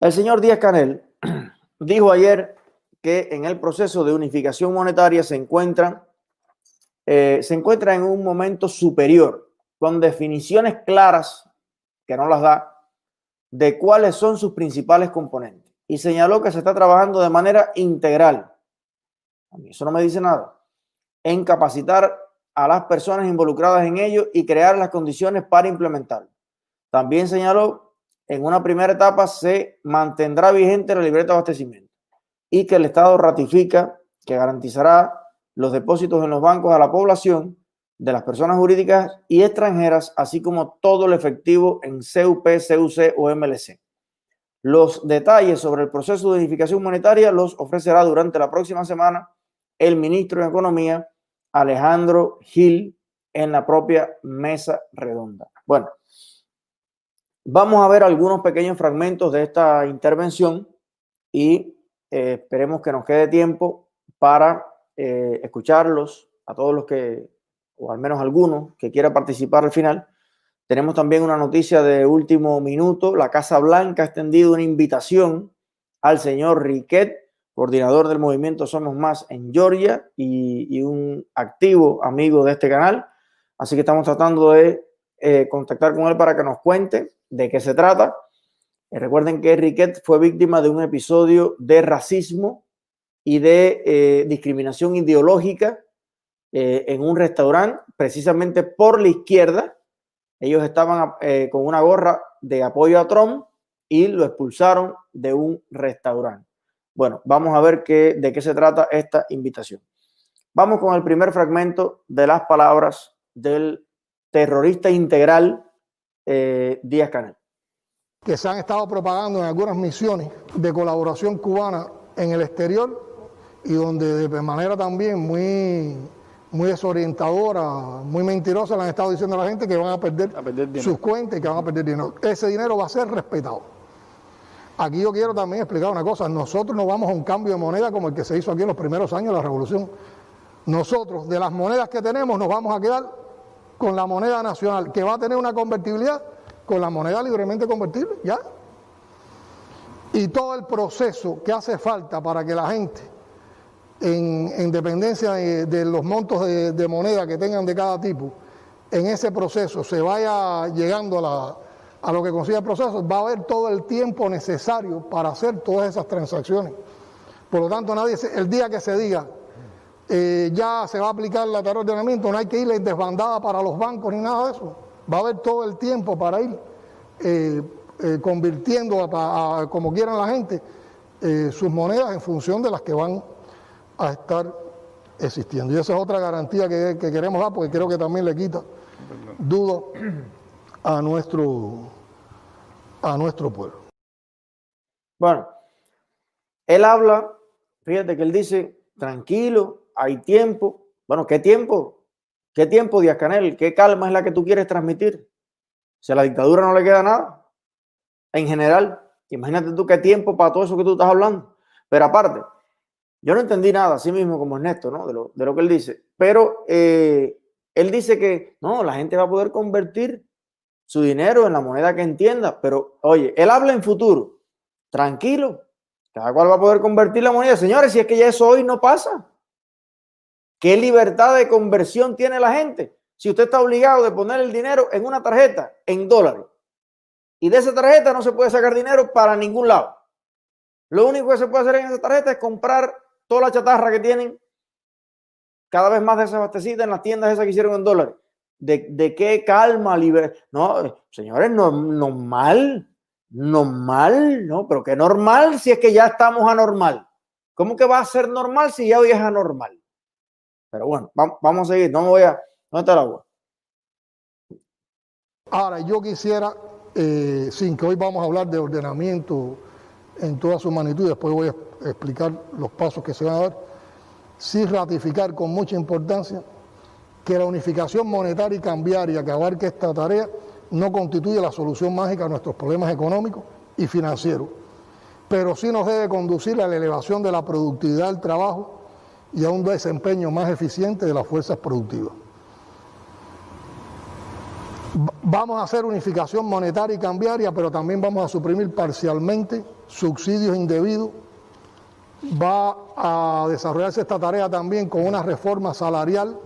El señor Díaz Canel dijo ayer que en el proceso de unificación monetaria se encuentra, eh, se encuentra en un momento superior, con definiciones claras, que no las da, de cuáles son sus principales componentes. Y señaló que se está trabajando de manera integral. A mí eso no me dice nada. En capacitar a las personas involucradas en ello y crear las condiciones para implementarlo. También señaló, en una primera etapa se mantendrá vigente la libreta de abastecimiento y que el Estado ratifica que garantizará los depósitos en los bancos a la población de las personas jurídicas y extranjeras, así como todo el efectivo en CUP, CUC o MLC. Los detalles sobre el proceso de unificación monetaria los ofrecerá durante la próxima semana el ministro de Economía, Alejandro Gil, en la propia mesa redonda. Bueno, vamos a ver algunos pequeños fragmentos de esta intervención y eh, esperemos que nos quede tiempo para eh, escucharlos a todos los que o al menos algunos, que quiera participar al final. Tenemos también una noticia de último minuto. La Casa Blanca ha extendido una invitación al señor Riquet, coordinador del movimiento Somos Más en Georgia y, un activo amigo de este canal. Así que estamos tratando de eh, contactar con él para que nos cuente de qué se trata. Eh, recuerden que Riquet fue víctima de un episodio de racismo y de eh, discriminación ideológica en un restaurante, precisamente por la izquierda. Ellos estaban con una gorra de apoyo a Trump y lo expulsaron de un restaurante. Bueno, vamos a ver qué, de qué se trata esta invitación. Vamos con el primer fragmento de las palabras del terrorista integral eh, Díaz Canel. Que se han estado propagando en algunas misiones de colaboración cubana en el exterior y donde de manera también muy muy desorientadora, muy mentirosa, le han estado diciendo a la gente que van a perder, sus cuentas y que van a perder dinero. Ese dinero va a ser respetado. Aquí yo quiero también explicar una cosa, nosotros no vamos a un cambio de moneda como el que se hizo aquí en los primeros años de la revolución. Nosotros, de las monedas que tenemos, nos vamos a quedar con la moneda nacional, que va a tener una convertibilidad con la moneda libremente convertible, ¿ya? Y todo el proceso que hace falta para que la gente en, dependencia de, los montos de, moneda que tengan de cada tipo, en ese proceso se vaya llegando a, lo que consiga el proceso, va a haber todo el tiempo necesario para hacer todas esas transacciones. Por lo tanto, nadie el día que se diga eh, ya se va a aplicar la tarea de no hay que ir desbandada para los bancos ni nada de eso. Va a haber todo el tiempo para ir eh, eh, convirtiendo como quieran la gente sus monedas en función de las que van a estar existiendo. Y esa es otra garantía que, queremos dar, porque creo que también le quita dudo a nuestro, a nuestro pueblo. Bueno, él habla, fíjate que él dice, tranquilo, hay tiempo. Bueno, ¿qué tiempo? ¿Qué tiempo, Díaz Canel? ¿Qué calma es la que tú quieres transmitir? Si a la dictadura no le queda nada, en general, imagínate tú qué tiempo para todo eso que tú estás hablando. Pero aparte, yo no entendí nada, así mismo como Ernesto, ¿no? De lo, de lo que él dice. Pero eh, él dice que no, la gente va a poder convertir su dinero en la moneda que entienda. Pero oye, él habla en futuro. Tranquilo. Cada cual va a poder convertir la moneda. Señores, si es que ya eso hoy no pasa. ¿Qué libertad de conversión tiene la gente? Si usted está obligado de poner el dinero en una tarjeta en dólares y de esa tarjeta no se puede sacar dinero para ningún lado. Lo único que se puede hacer en esa tarjeta es comprar toda la chatarra que tienen cada vez más desabastecida en las tiendas esas que hicieron en dólares. ¿De, qué calma, libre? No, señores, no, normal, normal, ¿no? Pero qué normal si es que ya estamos anormal. ¿Cómo que va a ser normal si ya hoy es anormal? Pero bueno, vamos, a seguir, no me voy a... ¿Dónde está el agua? Ahora, yo quisiera, eh, sin que hoy vamos a hablar de ordenamiento en toda su magnitud, después voy a explicar los pasos que se van a dar, sí ratificar con mucha importancia que la unificación monetaria y cambiaria que abarque esta tarea no constituye la solución mágica a nuestros problemas económicos y financieros, pero sí nos debe conducir a la elevación de la productividad del trabajo y a un desempeño más eficiente de las fuerzas productivas. Vamos a hacer unificación monetaria y cambiaria, pero también vamos a suprimir parcialmente subsidios indebidos. Va a desarrollarse esta tarea también con una reforma salarial,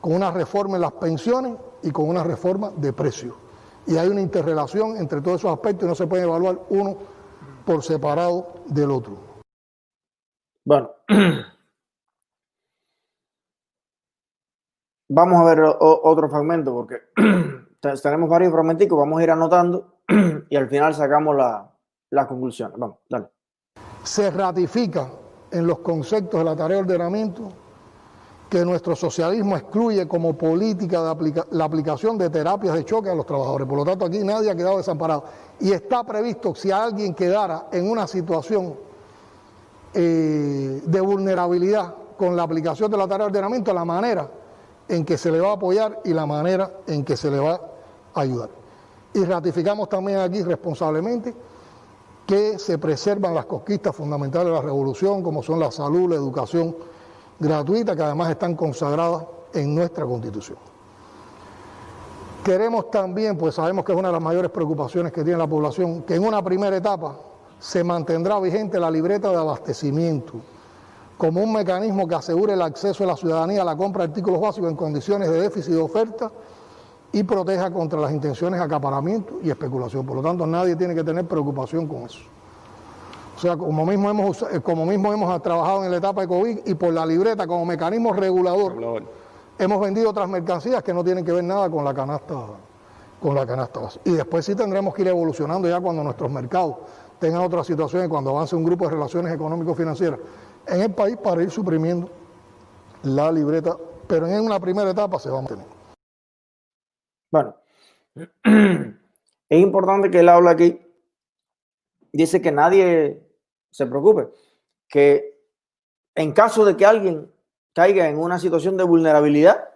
con una reforma en las pensiones y con una reforma de precios. Y hay una interrelación entre todos esos aspectos y no se puede evaluar uno por separado del otro. Bueno, vamos a ver otro fragmento porque tenemos varios fragmentos, vamos a ir anotando y al final sacamos la, las conclusiones. Vamos, dale. Se ratifica en los conceptos de la tarea de ordenamiento que nuestro socialismo excluye como política la aplicación de terapias de choque a los trabajadores. Por lo tanto, aquí nadie ha quedado desamparado. Y está previsto, si alguien quedara en una situación eh, de vulnerabilidad con la aplicación de la tarea de ordenamiento, la manera en que se le va a apoyar y la manera en que se le va a ayudar. Y ratificamos también aquí responsablemente que se preservan las conquistas fundamentales de la revolución, como son la salud, la educación gratuita, que además están consagradas en nuestra constitución. Queremos también, pues sabemos que es una de las mayores preocupaciones que tiene la población, que en una primera etapa se mantendrá vigente la libreta de abastecimiento como un mecanismo que asegure el acceso de la ciudadanía a la compra de artículos básicos en condiciones de déficit de oferta y proteja contra las intenciones de acaparamiento y especulación. Por lo tanto, nadie tiene que tener preocupación con eso. O sea, como mismo hemos, eh, como mismo hemos trabajado en la etapa de COVID y por la libreta como mecanismo regulador, hemos vendido otras mercancías que no tienen que ver nada con la canasta con la canasta Y después sí tendremos que ir evolucionando ya cuando nuestros mercados tengan otras situaciones, cuando avance un grupo de relaciones económico-financieras en el país para ir suprimiendo la libreta, pero en una primera etapa se va a mantener. Bueno, es importante que él habla aquí, dice que nadie se preocupe, que en caso de que alguien caiga en una situación de vulnerabilidad,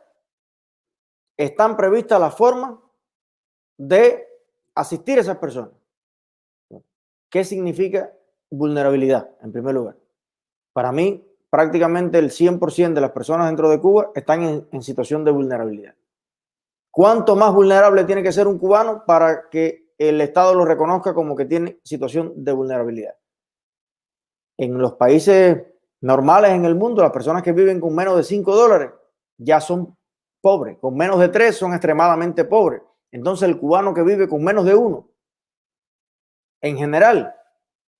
están previstas las formas de asistir a esas personas. ¿Qué significa vulnerabilidad, en primer lugar? Para mí, prácticamente el 100% de las personas dentro de Cuba están en, situación de vulnerabilidad. ¿Cuánto más vulnerable tiene que ser un cubano para que el Estado lo reconozca como que tiene situación de vulnerabilidad? En los países normales en el mundo, las personas que viven con menos de 5 dólares ya son pobres, con menos de 3 son extremadamente pobres. Entonces el cubano que vive con menos de 1, en general,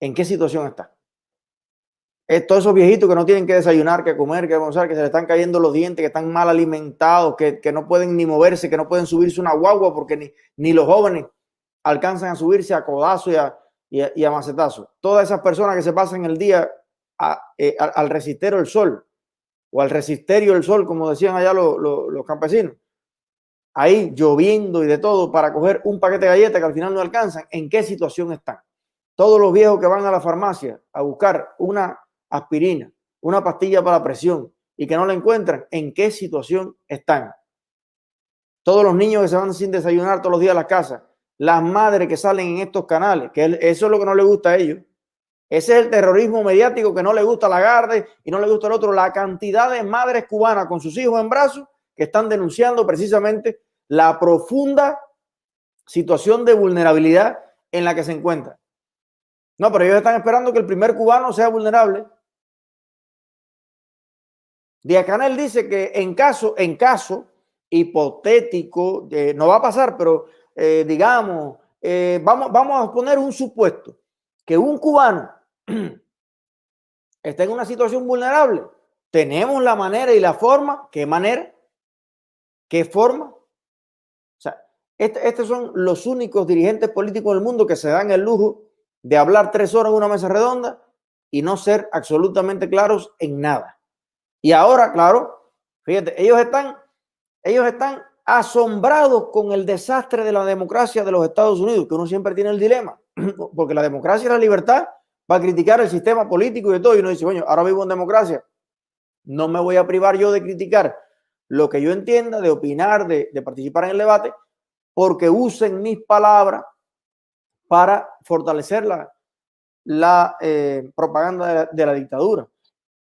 ¿en qué situación está? Todos esos viejitos que no tienen que desayunar, que comer, que gozar, que se le están cayendo los dientes, que están mal alimentados, que, no pueden ni moverse, que no pueden subirse una guagua porque ni, ni los jóvenes alcanzan a subirse a codazo y a, y a, macetazo. Todas esas personas que se pasan el día eh, al resistero del sol o al resisterio del sol, como decían allá los campesinos, ahí lloviendo y de todo para coger un paquete de galletas que al final no alcanzan, ¿en qué situación están? Todos los viejos que van a la farmacia a buscar una aspirina, una pastilla para presión y que no la encuentran, ¿en qué situación están? Todos los niños que se van sin desayunar todos los días a la casa, las madres que salen en estos canales, que eso es lo que no le gusta a ellos. Ese es el terrorismo mediático que no le gusta a Lagarde y no le gusta al otro. La cantidad de madres cubanas con sus hijos en brazos que están denunciando precisamente la profunda situación de vulnerabilidad en la que se encuentra. No, pero ellos están esperando que el primer cubano sea vulnerable. Díaz Canel dice que en caso, en caso hipotético, eh, no va a pasar, pero eh, digamos, eh, vamos, vamos a poner un supuesto, que un cubano está en una situación vulnerable, tenemos la manera y la forma, ¿qué manera? ¿Qué forma? O sea, este, estos son los únicos dirigentes políticos del mundo que se dan el lujo de hablar tres horas en una mesa redonda y no ser absolutamente claros en nada. Y ahora, claro, fíjate, ellos están, ellos están asombrados con el desastre de la democracia de los Estados Unidos, que uno siempre tiene el dilema, porque la democracia y la libertad va a criticar el sistema político y de todo, y uno dice, bueno, ahora vivo en democracia, no me voy a privar yo de criticar lo que yo entienda, de opinar, de, participar en el debate, porque usen mis palabras para fortalecer la, la eh, propaganda de la dictadura.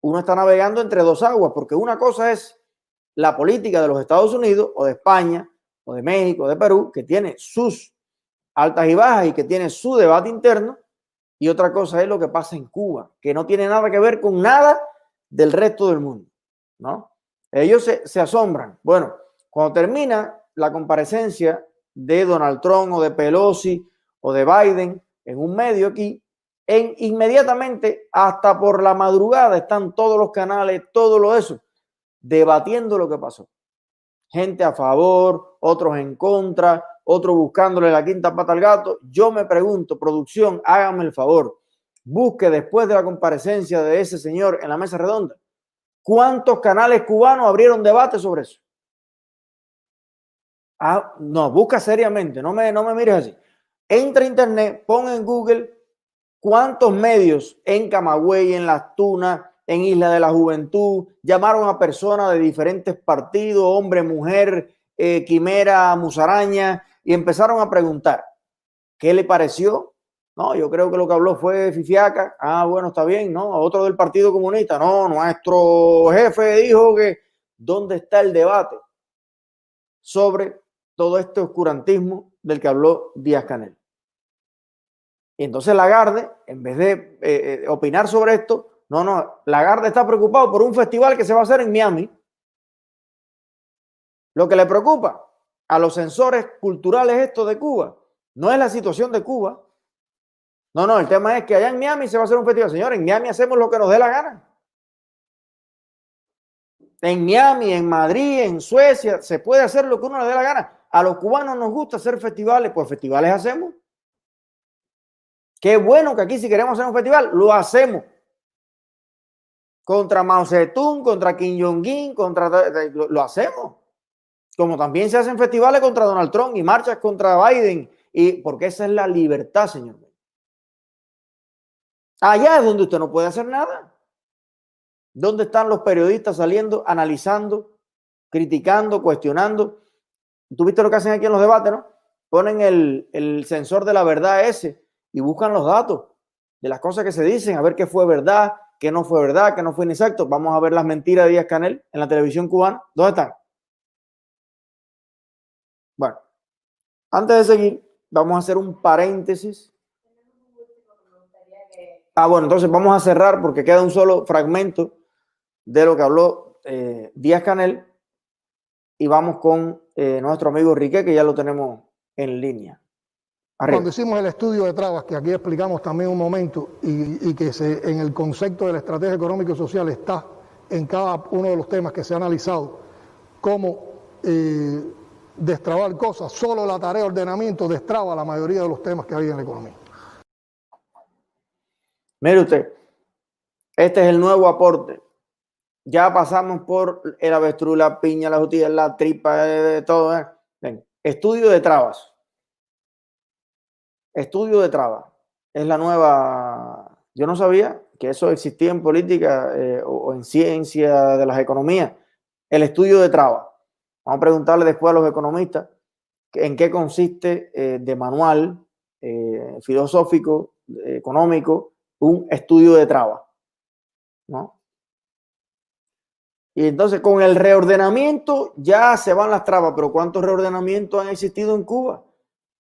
Uno está navegando entre dos aguas, porque una cosa es la política de los Estados Unidos o de España o de México o de Perú, que tiene sus altas y bajas y que tiene su debate interno, y otra cosa es lo que pasa en Cuba, que no tiene nada que ver con nada del resto del mundo, ¿no? Ellos se, se asombran. Bueno, cuando termina la comparecencia de Donald Trump o de Pelosi o de Biden en un medio aquí, en, inmediatamente, hasta por la madrugada, están todos los canales, todo lo eso, debatiendo lo que pasó. Gente a favor, otros en contra, otros buscándole la quinta pata al gato. Yo me pregunto, producción, hágame el favor, busque después de la comparecencia de ese señor en la mesa redonda, ¿cuántos canales cubanos abrieron debate sobre eso? Ah, no, busca seriamente, no me, no me mires así. Entra a internet, pon en Google cuántos medios en Camagüey, en Las Tunas, en Isla de la Juventud, llamaron a personas de diferentes partidos, hombre, mujer, eh, quimera, musaraña, y empezaron a preguntar, ¿qué le pareció? No, yo creo que lo que habló fue Fifiaca. Ah, bueno, está bien, ¿no? Otro del Partido Comunista. No, nuestro jefe dijo que, ¿dónde está el debate sobre todo este oscurantismo del que habló Díaz Canel? Y entonces Lagarde, en vez de eh, eh, opinar sobre esto, no, no, Lagarde está preocupado por un festival que se va a hacer en Miami. Lo que le preocupa a los sensores culturales esto de Cuba no es la situación de Cuba. No, no, el tema es que allá en Miami se va a hacer un festival. Señores, en Miami hacemos lo que nos dé la gana. En Miami, en Madrid, en Suecia, se puede hacer lo que uno le dé la gana. A los cubanos nos gusta hacer festivales, pues festivales hacemos. Qué bueno que aquí si queremos hacer un festival, lo hacemos. Contra Mao Zedong, contra Kim Jong-un, contra... Lo, hacemos. Como también se hacen festivales contra Donald Trump y marchas contra Biden. Y porque esa es la libertad, señor. Allá es donde usted no puede hacer nada. ¿Dónde están los periodistas saliendo, analizando, criticando, cuestionando? ¿Tú viste lo que hacen aquí en los debates, no? Ponen el, el sensor de la verdad ese y buscan los datos de las cosas que se dicen, a ver qué fue verdad, qué no fue verdad, qué no fue inexacto. Vamos a ver las mentiras de Díaz Canel en la televisión cubana. ¿Dónde están? Bueno, antes de seguir, vamos a hacer un paréntesis. Ah, bueno, entonces vamos a cerrar porque queda un solo fragmento de lo que habló eh, Díaz Canel y vamos con eh, nuestro amigo Rique, que ya lo tenemos en línea. Arriba. Cuando hicimos el estudio de trabas, que aquí explicamos también un momento, y, y que se, en el concepto de la estrategia económica y social está en cada uno de los temas que se ha analizado, cómo eh, destrabar cosas, solo la tarea de ordenamiento destraba la mayoría de los temas que hay en la economía. Mire usted, este es el nuevo aporte. Ya pasamos por el avestruz, la piña, la justicia, la tripa, de todo. ¿eh? Ven, estudio de trabas. Estudio de trabas. Es la nueva. Yo no sabía que eso existía en política eh, o, o, en ciencia de las economías. El estudio de trabas. Vamos a preguntarle después a los economistas en qué consiste eh, de manual eh, filosófico, económico, un estudio de trabas. ¿no? Y entonces con el reordenamiento ya se van las trabas, pero ¿cuántos reordenamientos han existido en Cuba?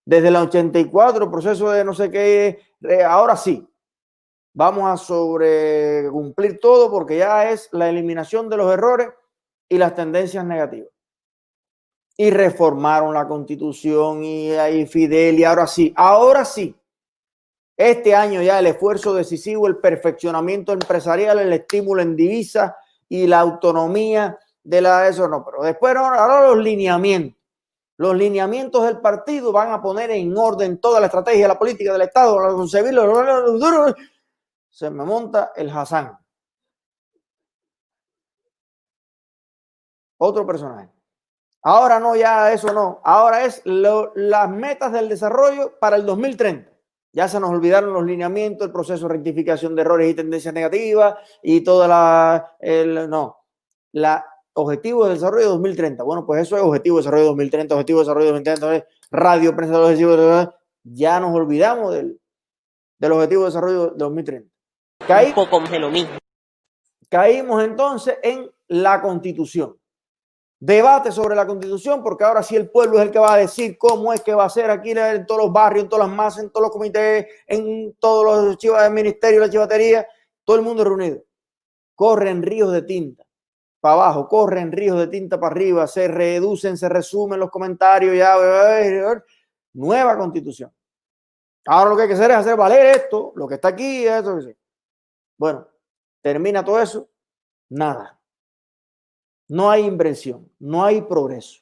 Desde el 84, proceso de no sé qué, ahora sí, vamos a sobre cumplir todo porque ya es la eliminación de los errores y las tendencias negativas. Y reformaron la constitución y ahí Fidel y ahora sí, ahora sí. Este año ya el esfuerzo decisivo, el perfeccionamiento empresarial, el estímulo en divisa y la autonomía de la eso no, pero después ahora los lineamientos los lineamientos del partido van a poner en orden toda la estrategia, la política del Estado, concebirlo. Se me monta el Hassan. Otro personaje. Ahora no, ya eso no. Ahora es las metas del desarrollo para el 2030. Ya se nos olvidaron los lineamientos, el proceso de rectificación de errores y tendencias negativas y toda la... El, no. La Objetivo de Desarrollo 2030. Bueno, pues eso es Objetivo de Desarrollo 2030, Objetivo de Desarrollo 2030, Radio, Prensa de los Objetivos, ya nos olvidamos del, del Objetivo de Desarrollo 2030. Caí, Un poco de lo mismo. Caímos entonces en la Constitución. debate sobre la constitución, porque ahora sí el pueblo es el que va a decir cómo es que va a ser aquí en todos los barrios, en todas las masas, en todos los comités, en todos los chivas del ministerio, la chivatería, todo el mundo reunido. Corren ríos de tinta para abajo, corren ríos de tinta para arriba, se reducen, se resumen los comentarios, ya, nueva constitución. Ahora lo que hay que hacer es hacer valer esto, lo que está aquí, Bueno, termina todo eso, nada. No hay inversión, no hay progreso.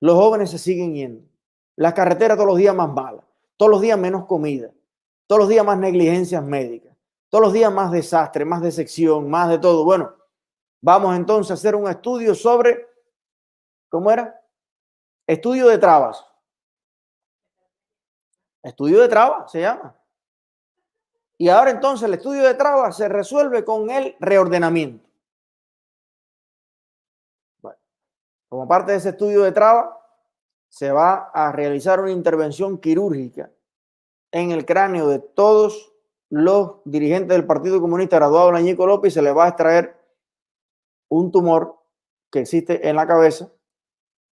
Los jóvenes se siguen yendo. Las carreteras todos los días más malas, todos los días menos comida, todos los días más negligencias médicas, todos los días más desastre, más decepción, más de todo. Bueno, vamos entonces a hacer un estudio sobre, ¿cómo era? Estudio de trabas. Estudio de trabas se llama. Y ahora entonces el estudio de trabas se resuelve con el reordenamiento. Bueno, como parte de ese estudio de trabas, se va a realizar una intervención quirúrgica en el cráneo de todos los dirigentes del Partido Comunista graduado Añico López y se le va a extraer un tumor que existe en la cabeza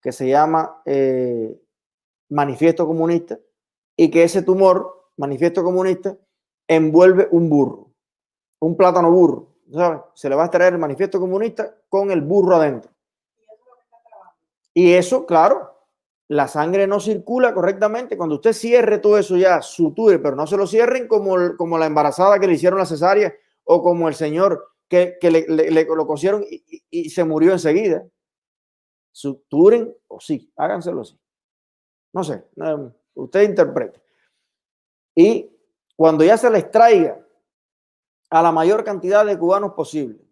que se llama eh, manifiesto comunista y que ese tumor, manifiesto comunista, envuelve un burro, un plátano burro. Se le va a extraer el manifiesto comunista con el burro adentro. Y eso, claro, la sangre no circula correctamente. Cuando usted cierre todo eso ya, suture, pero no se lo cierren como, como la embarazada que le hicieron la cesárea o como el señor que, le, le, lo cosieron y, y, se murió enseguida. Suturen o sí, háganselo así. No sé, usted interprete. Y cuando ya se les traiga a la mayor cantidad de cubanos posible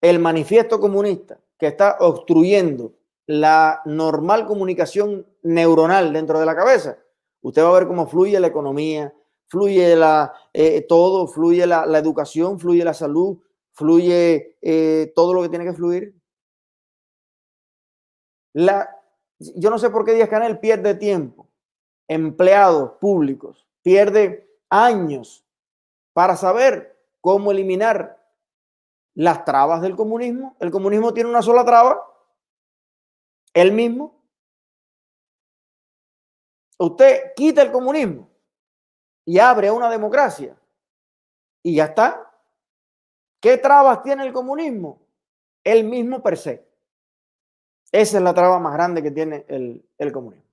el manifiesto comunista que está obstruyendo la normal comunicación neuronal dentro de la cabeza, usted va a ver cómo fluye la economía, fluye la, eh, todo, fluye la, educación, fluye la salud, fluye eh, todo lo que tiene que fluir. La, yo no sé por qué Díaz Canel pierde tiempo, empleados públicos, pierde años para saber cómo eliminar las trabas del comunismo. El comunismo tiene una sola traba, él mismo. Usted quita el comunismo y abre una democracia y ya está. ¿Qué trabas tiene el comunismo? El mismo per se. Esa es la traba más grande que tiene el, comunismo.